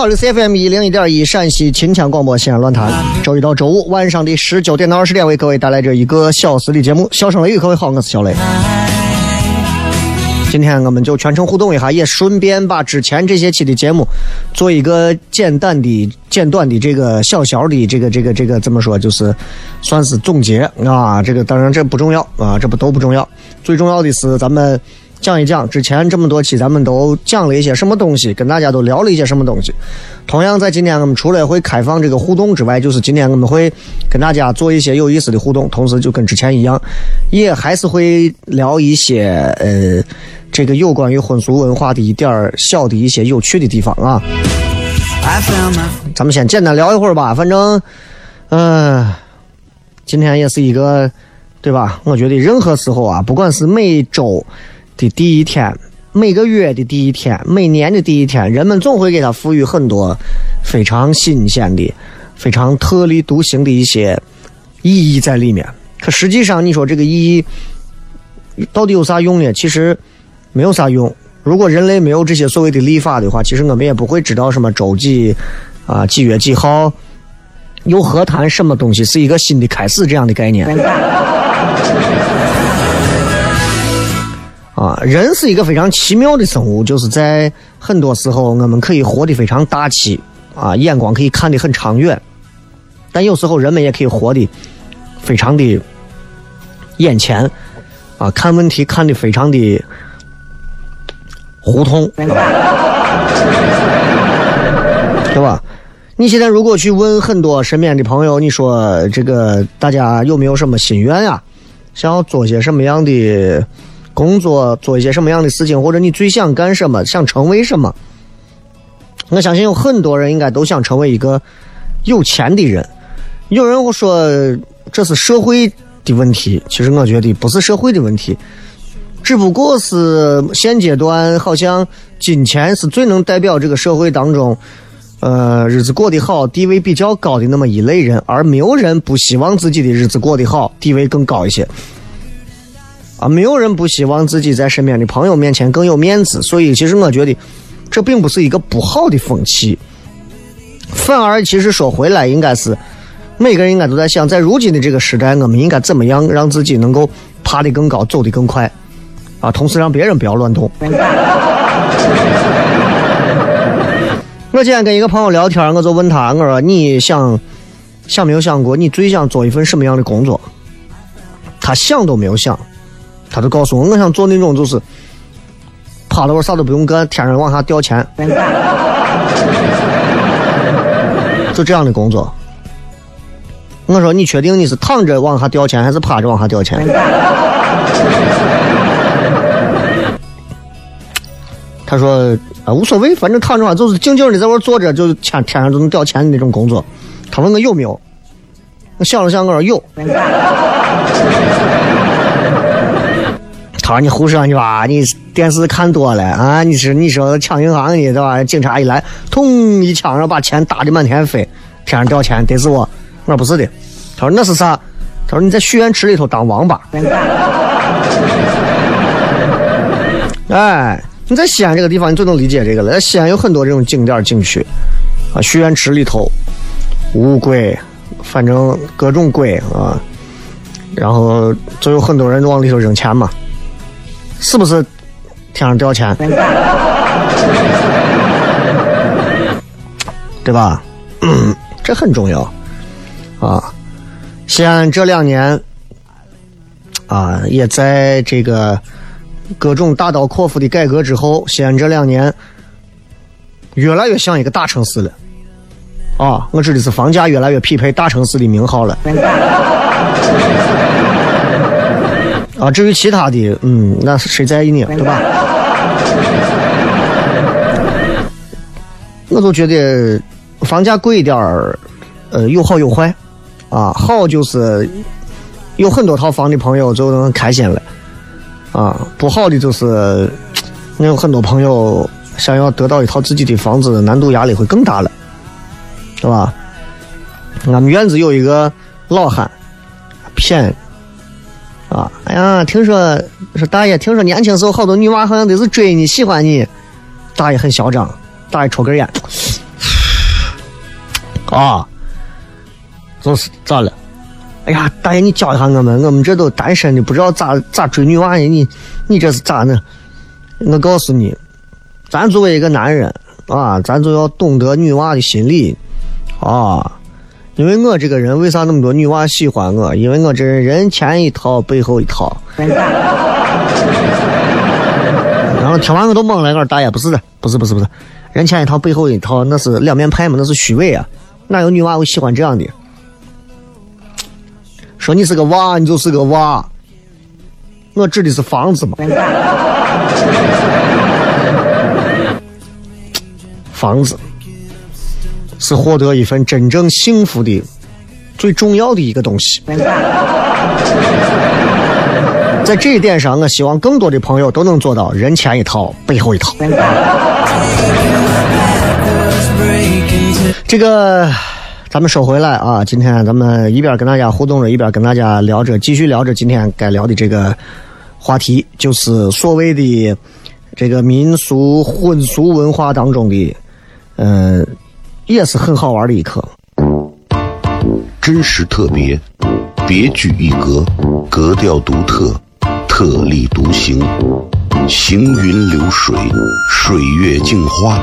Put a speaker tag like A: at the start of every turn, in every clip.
A: 好，这是 FM 一零一点一陕西秦腔广播西安论坛，周一到周五晚上的十九点到二十点为各位带来这一个小时的节目。笑声雷雨，各位好，我是小雷。今天我们就全程互动一下，也顺便把之前这些期的节目做一个简单的、简短的这个小小的这个、这个、这个怎么说，就是算是总结啊。这个当然这不重要啊，这不都不重要，最重要的是咱们讲一讲之前这么多期咱们都讲了一些什么东西，跟大家都聊了一些什么东西。同样，在今天我们除了会开放这个互动之外，就是今天我们会跟大家做一些有意思的互动，同时就跟之前一样，也还是会聊一些呃这个有关于婚俗文化的一点儿小的一些有趣的地方啊。咱们先简单聊一会儿吧，反正，嗯、今天也是一个，对吧？我觉得任何时候啊，不管是每周的第一天、每个月的第一天、每年的第一天，人们总会给它赋予很多非常新鲜的、非常特立独行的一些意义在里面。可实际上，你说这个意义到底有啥用呢？其实没有啥用。如果人类没有这些所谓的历法的话，其实我们也不会知道什么周几啊、几月几号，又何谈什么东西是一个新的开始这样的概念？啊，人是一个非常奇妙的生物，就是在很多时候我们可以活得非常大气啊，眼光可以看得很长远，但有时候人们也可以活得非常的眼前啊，看问题看得非常的胡同，对吧？你现在如果去问很多身边的朋友，你说这个大家有没有什么心愿呀？想要做些什么样的工作，做一些什么样的事情，或者你最想干什么，想成为什么？我相信有很多人应该都想成为一个有钱的人。有人会说这是社会的问题，其实我觉得不是社会的问题，只不过是现阶段好像金钱是最能代表这个社会当中，呃，日子过得好、地位比较高的那么一类人，而没有人不希望自己的日子过得好、地位更高一些。啊，没有人不希望自己在身边的朋友面前更有面子，所以其实我觉得这并不是一个不好的风气，反而其实说回来，应该是每个人应该都在想，在如今的这个时代，我们应该怎么样让自己能够爬得更高，走得更快。啊，同时让别人不要乱动。我今天跟一个朋友聊天，我就问他，我说你想想没有想过，你最想做一份什么样的工作？他想都没有想，他就告诉我，我想做那种就是趴着我啥都不用干，天上往下掉钱，就这样的工作。我说你确定你是躺着往下掉钱，还是趴着往下掉钱？他说啊无所谓，反正躺着嘛，就是静静的在那坐着，就天天上就能掉钱的那种工作。他问我有没有，我想了想，我说有。他说你胡说你吧，你电视看多了啊！你是你说抢银行的对吧？警察一来，咚一枪，然后把钱打的满天飞，天上掉钱，得是我。我不是的。他说那是啥？他说你在许愿池里头当王八。哎，你在西安这个地方，你最能理解这个了。在西安有很多这种景点景区啊，许愿池里头乌龟，反正各种龟啊，然后就有很多人往里头扔钱嘛，是不是？天上掉钱，对吧？这很重要啊。西安这两年啊，也在这个各种大刀阔斧的改革之后，西安这两年越来越像一个大城市了。啊，我指的是房价越来越匹配大城市的名号了。啊，至于其他的，嗯，那是谁在意呢？对吧？我就觉得房价贵一点儿，呃，有好有坏。啊，好就是有很多套房的朋友就能开心了。啊，不好的就是，我有很多朋友想要得到一套自己的房子，难度压力会更大了，是吧？俺们院子有一个老汉，骗。啊，哎呀，听说说大爷，听说年轻时候好多女娃好像都是追你喜欢你。大爷很嚣张，大爷抽根烟，啊，就是咋了？哎呀，大爷你教一下我们，我们这都单身的，不知道咋咋追女娃呢？你你这是咋呢？我告诉你，咱作为一个男人啊，咱就要懂得女娃的心理啊。因为我这个人为啥那么多女娃喜欢我？因为我这人人前一套，背后一套。然后听完我都懵了，我说大爷不是的，不是不是不是，人前一套，背后一套，那是两面派嘛，那是虚伪啊！哪有女娃会喜欢这样的？说你是个娃，你就是个娃。我指的是房子嘛，房子。是获得一份真正幸福的最重要的一个东西。在这一点上，我希望更多的朋友都能做到人前一套，背后一套。这个咱们收回来啊！今天咱们一边跟大家互动着，一边跟大家聊着，继续聊着今天该聊的这个话题，就是所谓的这个民俗婚俗文化当中的，嗯。也是很好玩的一课，
B: 真实特别，别具一格，格调独特，特立独行，行云流水，水月镜花，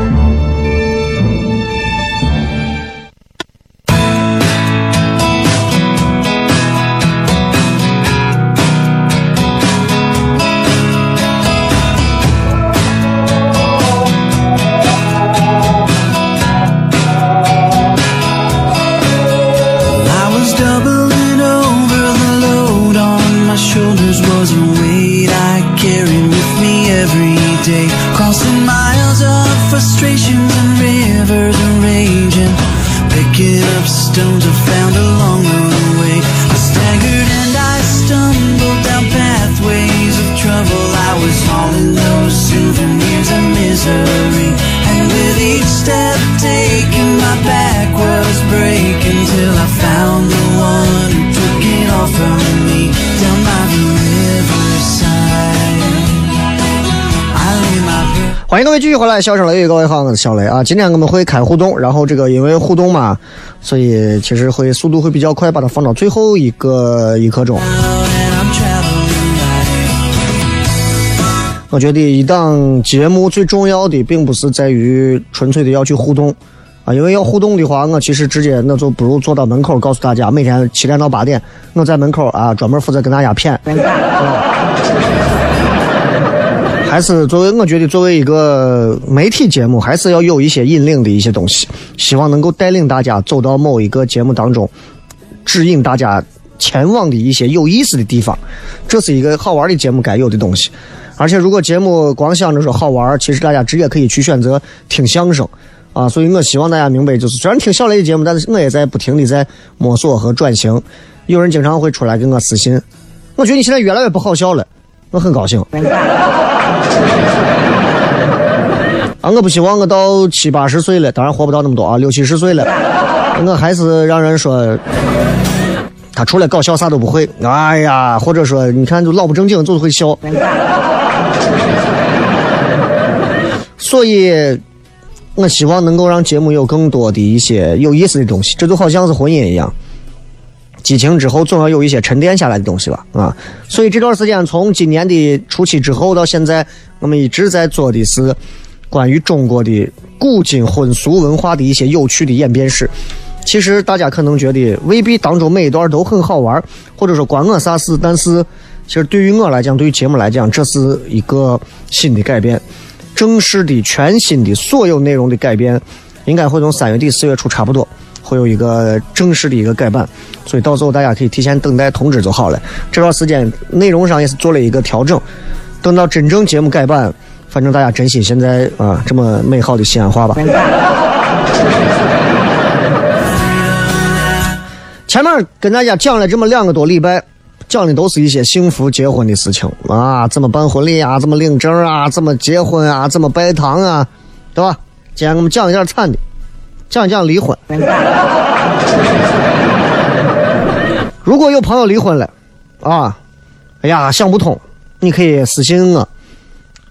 A: 欢迎各位继续回来，笑声雷雨，各位好，我是小雷啊。今天我们会开互动，然后这个因为互动嘛，所以其实会速度会比较快，把它放到最后一个一刻钟。我觉得一档节目最重要的，并不是在于纯粹的要去互动啊，因为要互动的话，我其实直接那就不如坐到门口告诉大家，每天七点到八点，我在门口啊，专门负责跟大家谝。还是作为我觉得作为一个媒体节目，还是要有一些引领的一些东西，希望能够带领大家走到某一个节目当中，指引大家前往的一些有意思的地方，这是一个好玩的节目该有的东西。而且如果节目光想着说好玩，其实大家直接可以去选择听相声啊。所以我希望大家明白，就是虽然听小雷的节目，但是我也在不停的在摸索和转型。有人经常会出来给我私信，我觉得你现在越来越不好笑了，我很高兴。啊，我不希望我到七八十岁了，当然活不到那么多啊，六七十岁了，我还是让人说他除了搞笑啥都不会。哎呀，或者说你看就老不正经，就是会笑。所以，我希望能够让节目有更多的一些有意思的东西，这就好像是婚姻一样。激情之后，总要有一些沉淀下来的东西吧，啊！所以这段时间，从今年的初期之后到现在，我们一直在做的是关于中国的古今婚俗文化的一些有趣的演变史。其实大家可能觉得未必当中每一段都很好玩，或者说关我啥事，但是其实对于我来讲，对于节目来讲，这是一个新的改变，正式的、全新的所有内容的改变，应该会从三月底四月初差不多。会有一个正式的一个改版，所以到时候大家可以提前等待通知就好了。这段时间内容上也是做了一个调整，等到真正节目改版，反正大家珍惜现在啊这么美好的西安话吧。前面跟大家讲了这么两个多礼拜，讲的都是一些幸福结婚的事情啊，怎么办婚礼啊，怎么领证啊，怎么结婚啊，怎么拜堂啊，对吧？今天我们讲一点惨的。讲讲离婚。如果有朋友离婚了，啊，哎呀想不通，你可以私信我，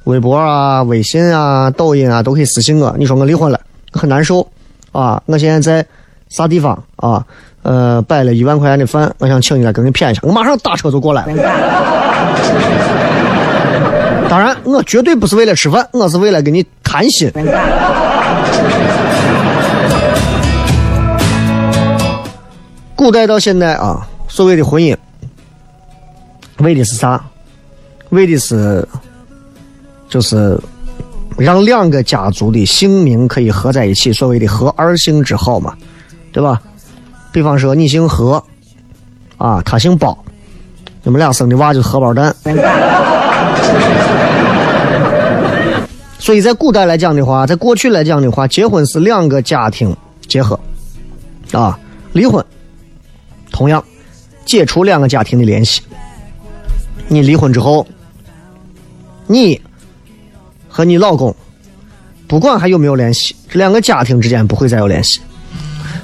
A: 微博啊、微信啊、抖音啊都可以私信我。你说我离婚了，很难受啊，我现在在啥地方啊？呃，摆了一万块钱的饭，我想请你来跟你谝一下，我马上打车就过来。当然，我绝对不是为了吃饭，我是为了跟你谈心。古代到现在啊，所谓的婚姻，为的是啥？为的是，就是让两个家族的姓名可以合在一起，所谓的合二姓之好嘛，对吧？比方说你姓何，啊，他姓包，你们俩生的娃就是荷包蛋。所以在古代来讲的话，在过去来讲的话，结婚是两个家庭结合，啊，离婚。同样，解除两个家庭的联系。你离婚之后，你和你老公，不管还有没有联系，这两个家庭之间不会再有联系。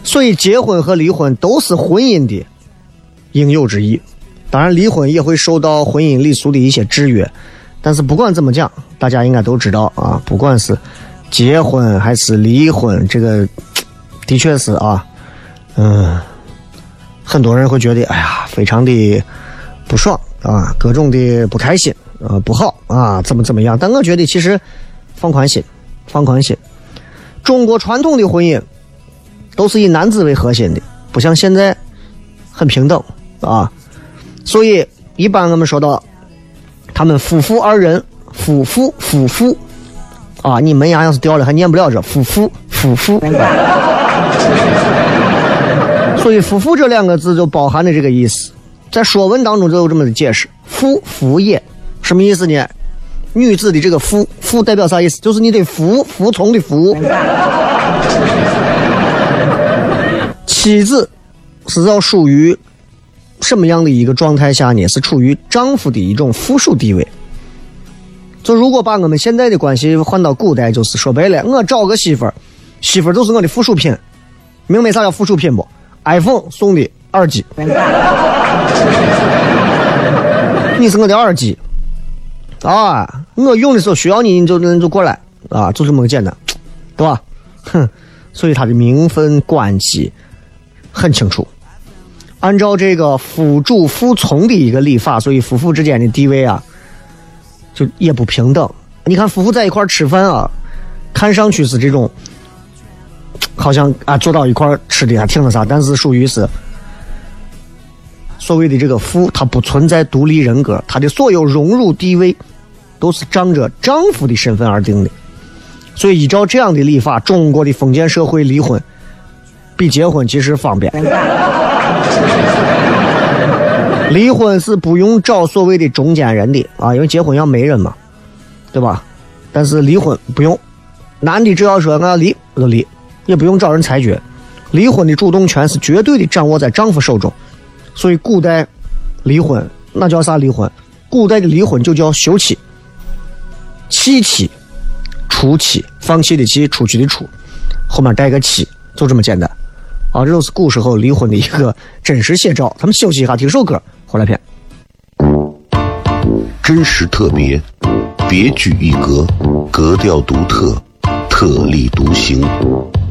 A: 所以，结婚和离婚都是婚姻的应有之义。当然，离婚也会受到婚姻礼俗的一些制约。但是，不管怎么讲，大家应该都知道啊，不管是结婚还是离婚，这个的确是啊，嗯。很多人会觉得，哎呀，非常的不爽啊，各种的不开心呃不好啊，怎么怎么样？但我觉得其实放宽心，放宽心。中国传统的婚姻都是以男子为核心的，不像现在很平等啊。所以一般我们说到他们夫妇二人，夫妇夫妇啊，你门牙要是掉了还念不了这夫妇夫妇。所以“夫妇”这两个字就包含了这个意思，在《说文》当中就有这么的解释：“妇服也”，什么意思呢？女子的这个“妇”，“妇”代表啥意思？就是你得服，服从的“服”。妻子是要属于什么样的一个状态下呢？是处于丈夫的一种附属地位。就如果把我们现在的关系换到古代，就是说白了，我找个媳妇儿，媳妇儿就是我的附属品。明白啥叫附属品不？iPhone 送的耳机，你是我的耳机啊！我用的时候需要你，你就你就过来啊，就这么简单，对吧？哼，所以他的名分关系很清楚。按照这个夫主服从的一个礼法，所以夫妇之间的地位啊，就也不平等。你看夫妇在一块吃饭啊，看上去是这种。好像啊，坐到一块儿吃的还挺那啥，但是属于是所谓的这个父，他不存在独立人格，他的所有荣辱地位都是仗着丈夫的身份而定的。所以依照这样的礼法，中国的封建社会离婚比结婚其实方便。离婚是不用找所谓的中间人的啊，因为结婚要媒人嘛，对吧？但是离婚不用，男的只要说我要离，我就离。也不用找人裁决，离婚的主动权是绝对的掌握在丈夫手中，所以古代离婚那叫啥离婚？古代的离婚就叫休妻、弃妻、除妻，放弃的弃，出去的出，后面带个妻，就这么简单。啊，这都是古时候离婚的一个真实写照。咱们休息一下，听首歌，回来片。
B: 真实特别，别具一格，格调独特，特立独行。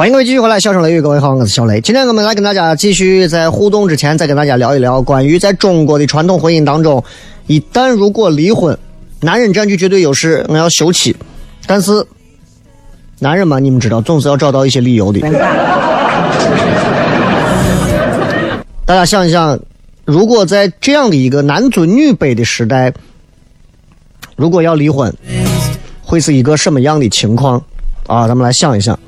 A: 欢迎各位继续回来，笑声雷雨，各位好，我是小雷。今天我们来跟大家继续在互动之前，再跟大家聊一聊关于在中国的传统婚姻当中，一旦如果离婚，男人占据绝对优势，我要休妻。但是，男人嘛，你们知道，总是要找到一些理由的。大家想一想，如果在这样的一个男尊女卑的时代，如果要离婚，会是一个什么样的情况？啊，咱们来想一想。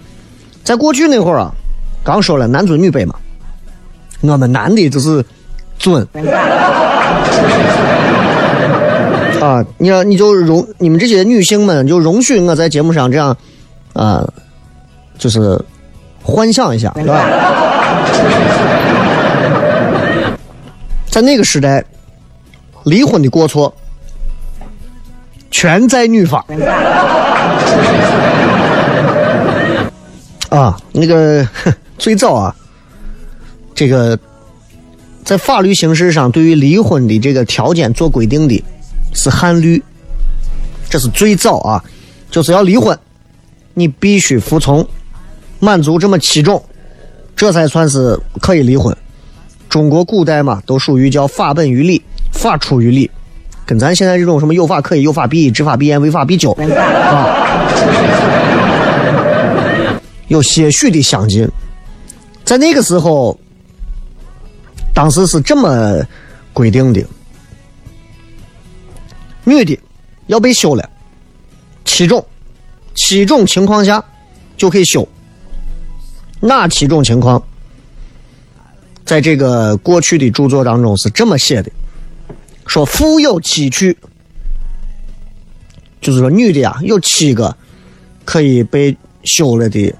A: 在过去那会儿啊，刚说了男尊女卑嘛，我们男的就是尊 啊，你你就容你们这些女性们就容许我在节目上这样啊，就是幻想一下，对吧？在那个时代，离婚的过错全在女方。啊，那个 最早啊，这个在法律形式上对于离婚的这个条件做规定的是汉律，这是最早啊，就是要离婚，你必须服从，满足这么七种，这才算是可以离婚。中国古代嘛，都属于叫法本于理，法出于理，跟咱现在这种什么有法可依、有法必依、执法必严、违法必究啊。有些许的。相近，在那个时候，当时是这么规定的：女的。要被休了，七种，七种情况下就可以休。哪七种情况？在这个过去的。著作当中是这么写的：说夫有七去，就是说女的。啊有七个可以被休了的。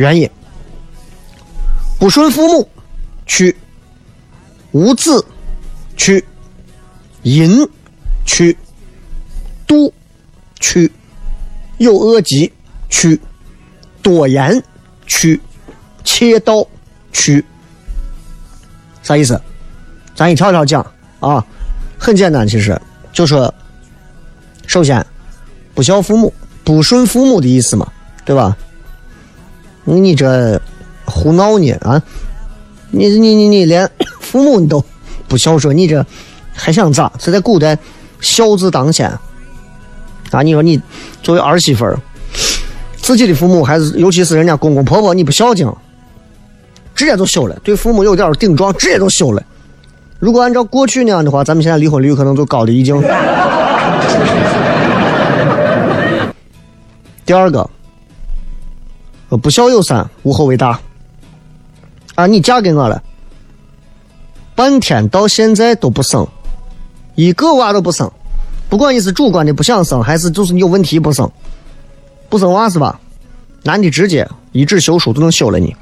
A: 原因：不顺父母，去；无子，去；淫，去；妒，去；有恶疾，去；多言，去；切刀，去。啥意思？咱一条条讲啊，很简单，其实就说，首先，不孝父母，不顺父母的意思嘛，对吧？你这胡闹呢啊！你你你你连父母你都不孝顺，你这还想咋？这在古代孝字当先啊！你说你作为儿媳妇儿，自己的父母还是尤其是人家公公婆婆，你不孝敬，直接就休了。对父母有点顶撞，直接就休了。如果按照过去那样的话，咱们现在离婚率可能就高的已经。第二个。不孝有三，无后为大。啊，你嫁给我了，半天到现在都不生，一个娃都不生，不管你是主观的不想生，还是就是你有问题不生，不生娃是吧？男的直接一纸休书都能休了你。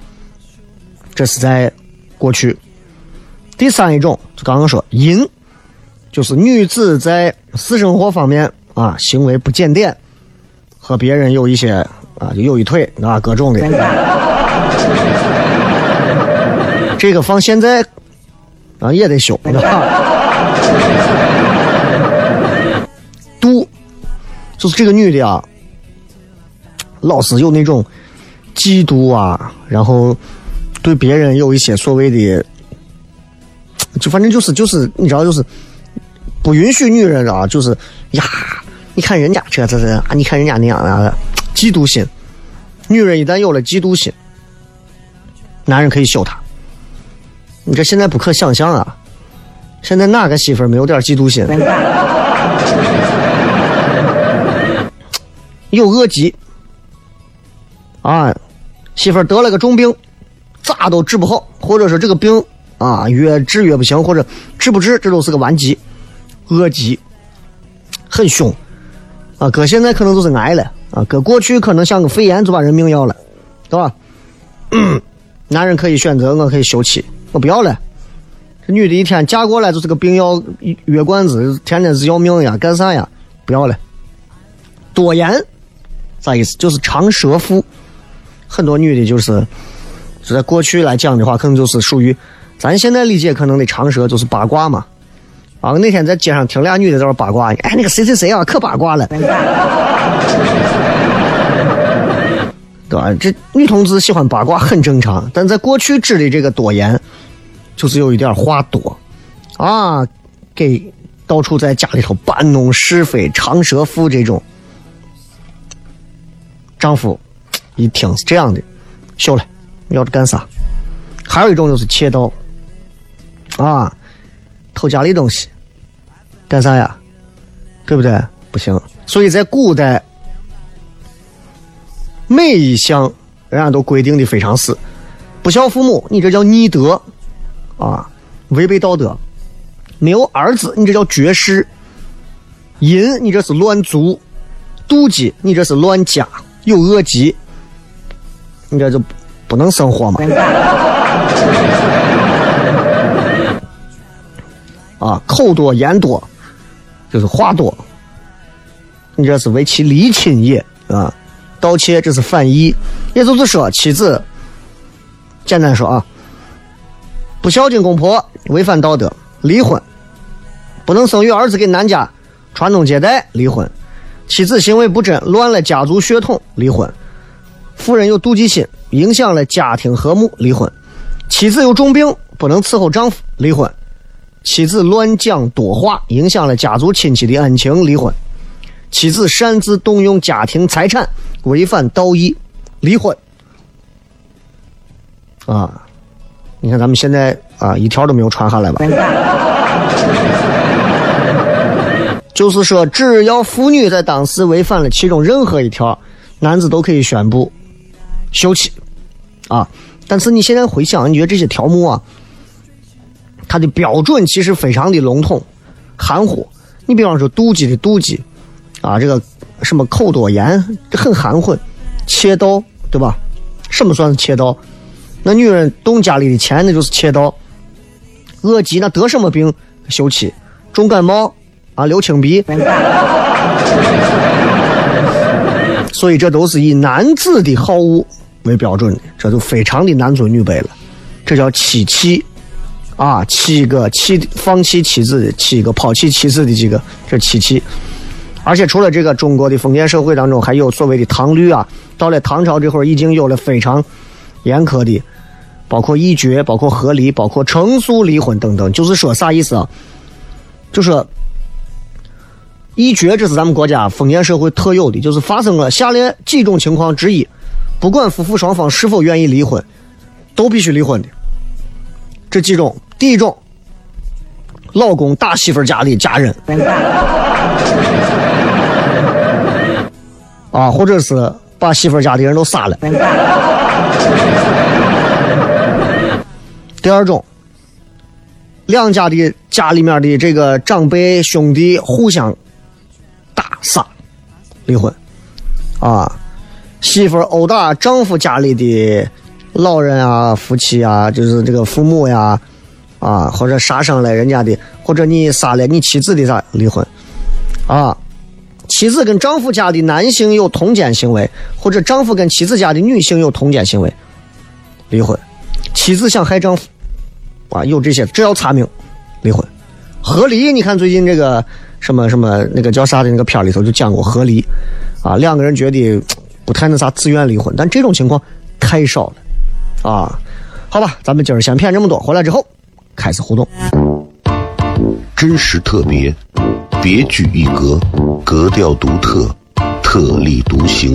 A: 这是在过去。第三一种，就刚刚说淫，就是女子在私生活方面啊行为不检点，和别人有一些。啊，就有一腿啊，各种的。这个放现在啊也得修。度，就是这个女的啊，老是有那种嫉妒啊，然后对别人有一些所谓的，就反正就是就是你知道，就是不允许女人啊，就是呀，你看人家这这这啊，你看人家那样啊。嫉妒心，女人一旦有了嫉妒心，男人可以休她。你这现在不可想象啊！现在哪个媳妇没有点嫉妒心？有恶疾啊，媳妇得了个重病，咋都治不好，或者说这个病啊越治越不行，或者治不治，这都是个顽疾，恶疾，很凶啊！哥现在可能都是癌了。啊，搁过去可能像个肺炎就把人命要了，对吧？男人可以选择，我可以休妻，我不要了。这女的一天嫁过来就是个病要药罐子，天天是要命呀，干啥呀？不要了。多言，啥意思？就是长舌妇。很多女的就是，就在过去来讲的话，可能就是属于咱现在理解可能的长舌，就是八卦嘛。啊，那天在街上听俩女的在那八卦，哎，那个谁谁谁啊，可八卦了。对吧？这女同志喜欢八卦很正常，但在过去指的这个多言，就是有一点话多，啊，给到处在家里头搬弄是非、长舌妇这种。丈夫一听是这样的，笑了，要干啥？还有一种就是窃盗，啊，偷家里东西，干啥呀？对不对？不行。所以在古代。每一项，人家都规定的非常死，不孝父母，你这叫逆德，啊，违背道德；没有儿子，你这叫绝世；淫，你这是乱族；妒忌，你这是乱家；有恶疾，你这就不能生活嘛。啊，口多言多，就是话多。你这是为其离亲也啊，盗窃这是反义，也就是说妻子，简单说啊，不孝敬公婆，违反道德，离婚；不能生育儿子给男家传宗接代，离婚；妻子行为不贞，乱了家族血统，离婚；妇人有妒忌心，影响了家庭和睦，离婚；妻子有重病，不能伺候丈夫，离婚；妻子乱讲多话，影响了家族亲戚的恩情，离婚。妻子擅自动用家庭财产，违反道义，离婚。啊，你看咱们现在啊，一条都没有传下来吧？就是说，只要妇女在当时违反了其中任何一条，男子都可以宣布休妻。啊，但是你现在回想，你觉得这些条目啊，它的标准其实非常的笼统、含糊。你比方说，妒忌的妒忌。啊，这个什么口多言很含混，窃盗对吧？什么算是窃盗？那女人动家里的钱，那就是窃盗。恶疾那得什么病？休妻。重感冒啊，流清鼻。所以这都是以男子的好恶为标准的，这就非常的男尊女卑了。这叫妻弃啊，七个弃放弃妻子的七个抛弃妻子的几个，这妻弃。而且除了这个，中国的封建社会当中还有所谓的唐律啊。到了唐朝这会儿，已经有了非常严苛的，包括议决、包括和离、包括成诉离婚等等。就是说啥意思啊？就说一绝，这是咱们国家封建社会特有的，就是发生了下列几种情况之一，不管夫妇双方是否愿意离婚，都必须离婚的。这几种，第一种，老公打媳妇家里家人。啊，或者是把媳妇家的人都杀了。第二种，两家的家里面的这个长辈兄弟互相打杀，离婚。啊，媳妇殴打丈夫家里的老人啊、夫妻啊，就是这个父母呀，啊或者杀伤了人家的，或者你杀了你妻子的啥，离婚。啊。妻子跟丈夫家的男性有通奸行为，或者丈夫跟妻子家的女性有通奸行为，离婚。妻子想害丈夫，啊，有这些，只要查明，离婚。和离，你看最近这个什么什么那个叫啥的那个片里头就讲过和离，啊，两个人觉得不太那啥，自愿离婚，但这种情况太少了，啊，好吧，咱们今儿先骗这么多，回来之后开始互动，
B: 真实特别。别具一格，格调独特，特立独行，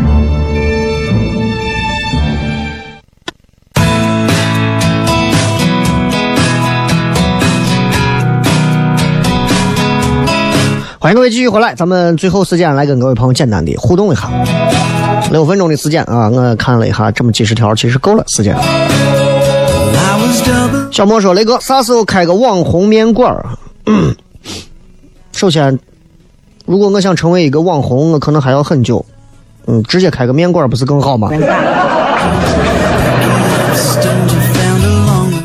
A: 欢迎各位继续回来，咱们最后时间来跟各位朋友简单的互动一下，六分钟的时间啊，我看了一下，这么几十条其实够了时间。小莫说：“雷哥，啥时候开个网红面馆？”首先，如果我想成为一个网红，我可能还要很久。嗯，直接开个面馆不是更好吗？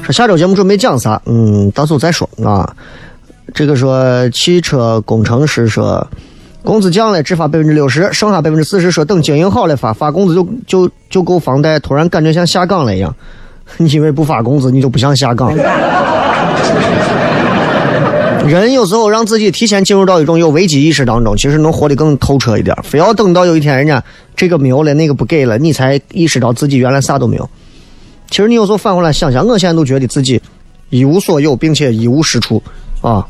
A: 说下周节目准备讲啥？嗯，到时候再说啊。这个说汽车工程师说，工资降了只发百分之六十，剩下百分之四十说等经营好了发，发工资就就就够房贷。突然感觉像下岗了一样，你以为不发工资你就不想下岗？人有时候让自己提前进入到一种有危机意识当中，其实能活得更透彻一点。非要等到有一天人家这个没有了，那个不给了，你才意识到自己原来啥都没有。其实你有时候反过来想想，我现在都觉得自己一无所有，并且一无是处啊。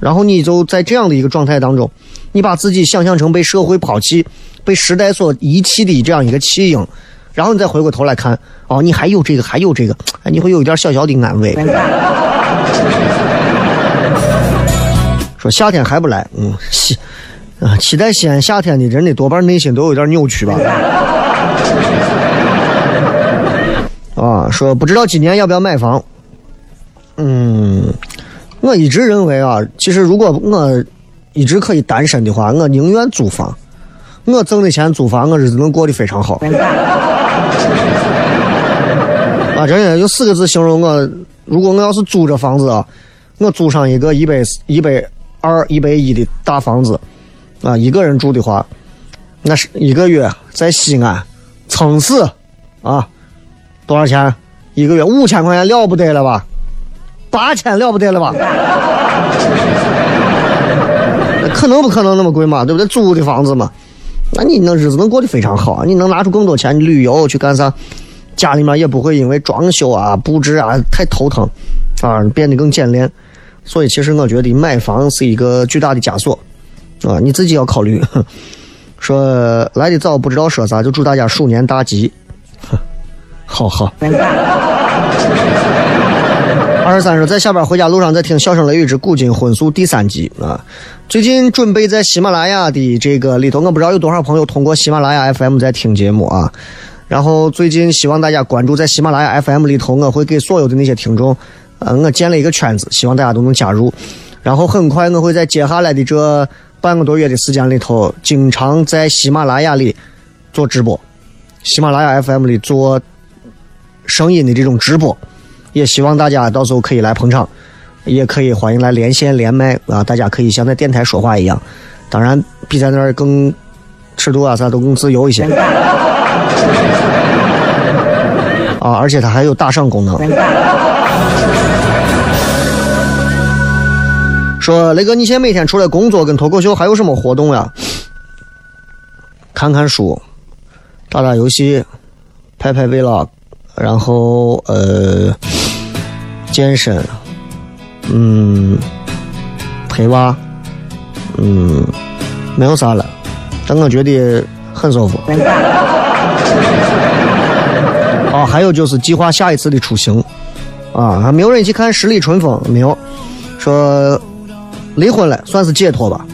A: 然后你就在这样的一个状态当中，你把自己想象成被社会抛弃、被时代所遗弃的这样一个弃婴，然后你再回过头来看，哦，你还有这个，还有这个，哎，你会有一点小小的安慰。说夏天还不来，嗯，西啊，期待西安夏天的人的多半内心都有点扭曲吧。啊，说不知道今年要不要买房。嗯，我一直认为啊，其实如果我一直可以单身的话，我宁愿租房。我挣的钱租房，我日子能过得非常好。啊，真的，用四个字形容我，如果我要是租着房子啊，我租上一个一百一百。二一百一的大房子，啊，一个人住的话，那是一个月在西安，撑死，啊，多少钱？一个月五千块钱了不得了吧？八千了不得了吧？可能不可能那么贵嘛？对不对？租的房子嘛，那你那日子能过得非常好，你能拿出更多钱旅游去干啥？家里面也不会因为装修啊、布置啊太头疼，啊，变得更简练。所以，其实我觉得买房是一个巨大的枷锁，啊，你自己要考虑。说来的早不知道说啥，就祝大家鼠年大吉。好 好。二十三说在下班回家路上在听《笑声雷雨之古今婚俗》第三集啊。最近准备在喜马拉雅的这个里头，我不知道有多少朋友通过喜马拉雅 FM 在听节目啊。然后最近希望大家关注在喜马拉雅 FM 里头，我会给所有的那些听众。呃，我建了一个圈子，希望大家都能加入。然后很快我会在接下来的这半个多月的时间里头，经常在喜马拉雅里做直播，喜马拉雅 FM 里做声音的这种直播。也希望大家到时候可以来捧场，也可以欢迎来连线连麦啊！大家可以像在电台说话一样，当然比在那儿更尺度啊啥都更自由一些。啊，而且它还有打赏功能。说雷哥，你现在每天除了工作跟脱口秀，还有什么活动呀？看看书，打打游戏，拍拍 vlog，然后呃，健身，嗯，陪娃，嗯，没有啥了，但我觉得很舒服。啊，还有就是计划下一次的出行，啊，还没有人去看十里春风，没有，说。离婚了，算是解脱吧。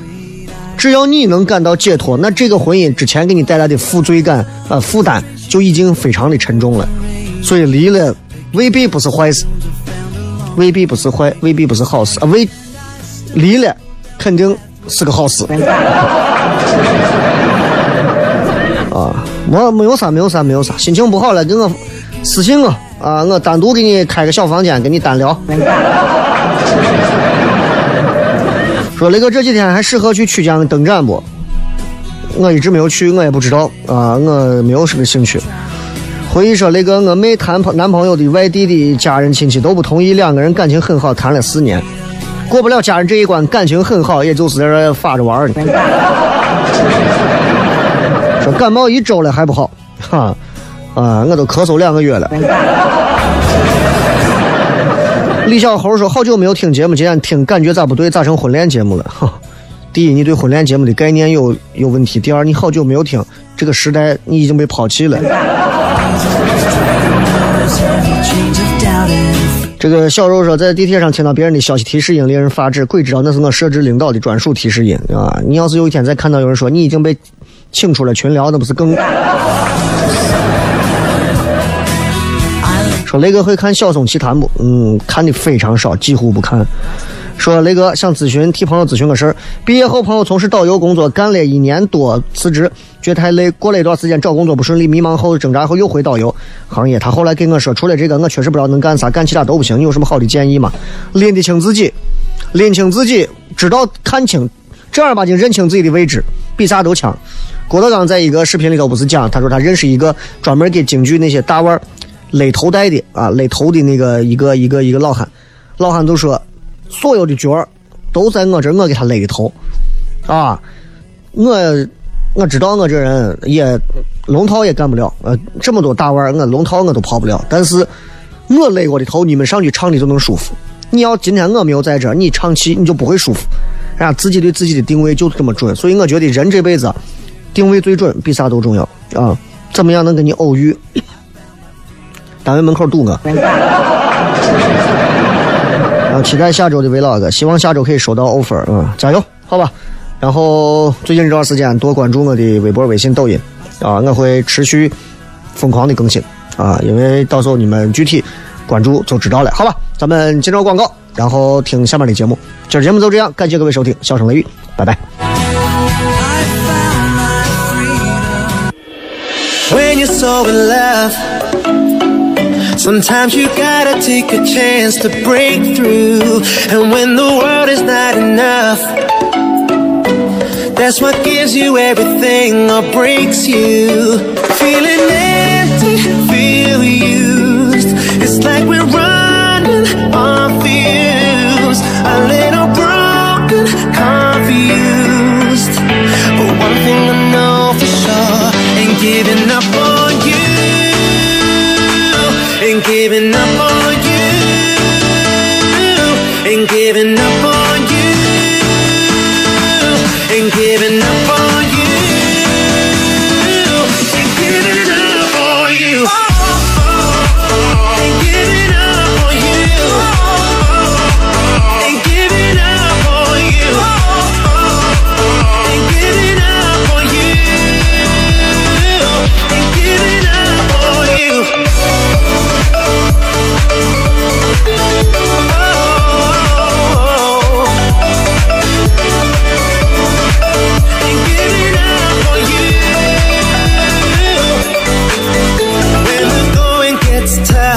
A: 只要你能感到解脱，那这个婚姻之前给你带来的负罪感啊负担就已经非常的沉重了。所以离了未必不是坏事，未必不是坏，未必不是好事啊。未离了肯定是个好事。啊，没没有啥，没有啥，没有啥。心情不好了，给我私信我啊，我单独给你开个小房间，跟你单聊。说雷哥这几天还适合去曲江登展不？我一直没有去，我也不知道啊，我没有什么兴趣。回忆说那个，我妹谈朋男朋友的外地的家人亲戚都不同意，两个人感情很好，谈了四年，过不了家人这一关，感情很好，也就是在这发着玩呢。说感冒一周了还不好，哈啊，我都咳嗽两个月了。李小猴说：“好久没有听节目，今天听感觉咋不对？咋成婚恋节目了？哈，第一，你对婚恋节目的概念有有问题；第二，你好久没有听，这个时代你已经被抛弃了。”这个小肉说，在地铁上听到别人的消息提示音，令人发指。鬼知道那是我设置领导的专属提示音啊！你要是有一天再看到有人说你已经被请出了群聊，那不是更？说雷哥会看《小松奇谈》不？嗯，看的非常少，几乎不看。说雷哥想咨询替朋友咨询个事儿。毕业后，朋友从事导游工作，干了一年多，辞职，觉太累。过了一段时间找工作不顺利，迷茫后挣扎后又回导游行业。他后来跟我说，除了这个，我确实不知道能干啥，干其他都不行。你有什么好的建议吗？拎得清自己，拎清自己，知道看清，正儿八经认清自己的位置，比啥都强。郭德纲在一个视频里头不是讲，他说他认识一个专门给京剧那些大腕勒头带的啊，勒头的那个一个一个一个老汉，老汉就说，所有的角儿都在我这，我给他勒的头，啊，我我知道我这人也龙套也干不了，呃，这么多大腕儿，我龙套我都跑不了，但是我勒过的头，你们上去唱的就能舒服。你要今天我没有在这儿，你唱戏你就不会舒服，啊，自己对自己的定位就这么准，所以我觉得人这辈子定位最准，比啥都重要啊。怎么样能跟你偶遇？单位门口堵我。啊，期待下周的 vlog，希望下周可以收到 offer，嗯，加油，好吧。然后最近这段时间多关注我的微博、微信、抖音，啊，我会持续疯狂的更新，啊，因为到时候你们具体关注就知道了，好吧。咱们接着广告，然后听下面的节目。今儿节目就这样，感谢各位收听，笑声雷雨，拜拜。
C: When you're so in love, sometimes you gotta take a chance to break through. And when the world is not enough, that's what gives you everything or breaks you. Feeling empty, feel used. It's like we're running on fumes. A little broken, confused. But one thing I know for sure ain't giving up on you. Ain't giving up on you. Ain't giving up on you. Ain't giving up on you. Ain't giving up on you. Oh, oh, oh, Ain't giving up on you.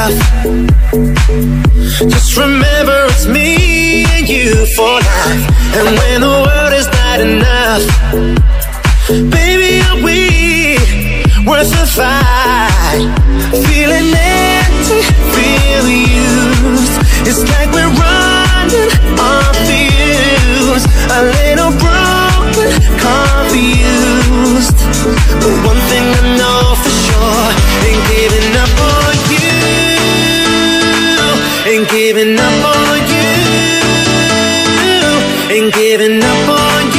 C: Tough, just remember it's me and you for life. And when the world is not enough, baby, are we worth the fight? Feeling empty, feel used. It's like we're running on fumes. A little broken, confused. But one thing I know for sure ain't giving giving up on you. Ain't giving up on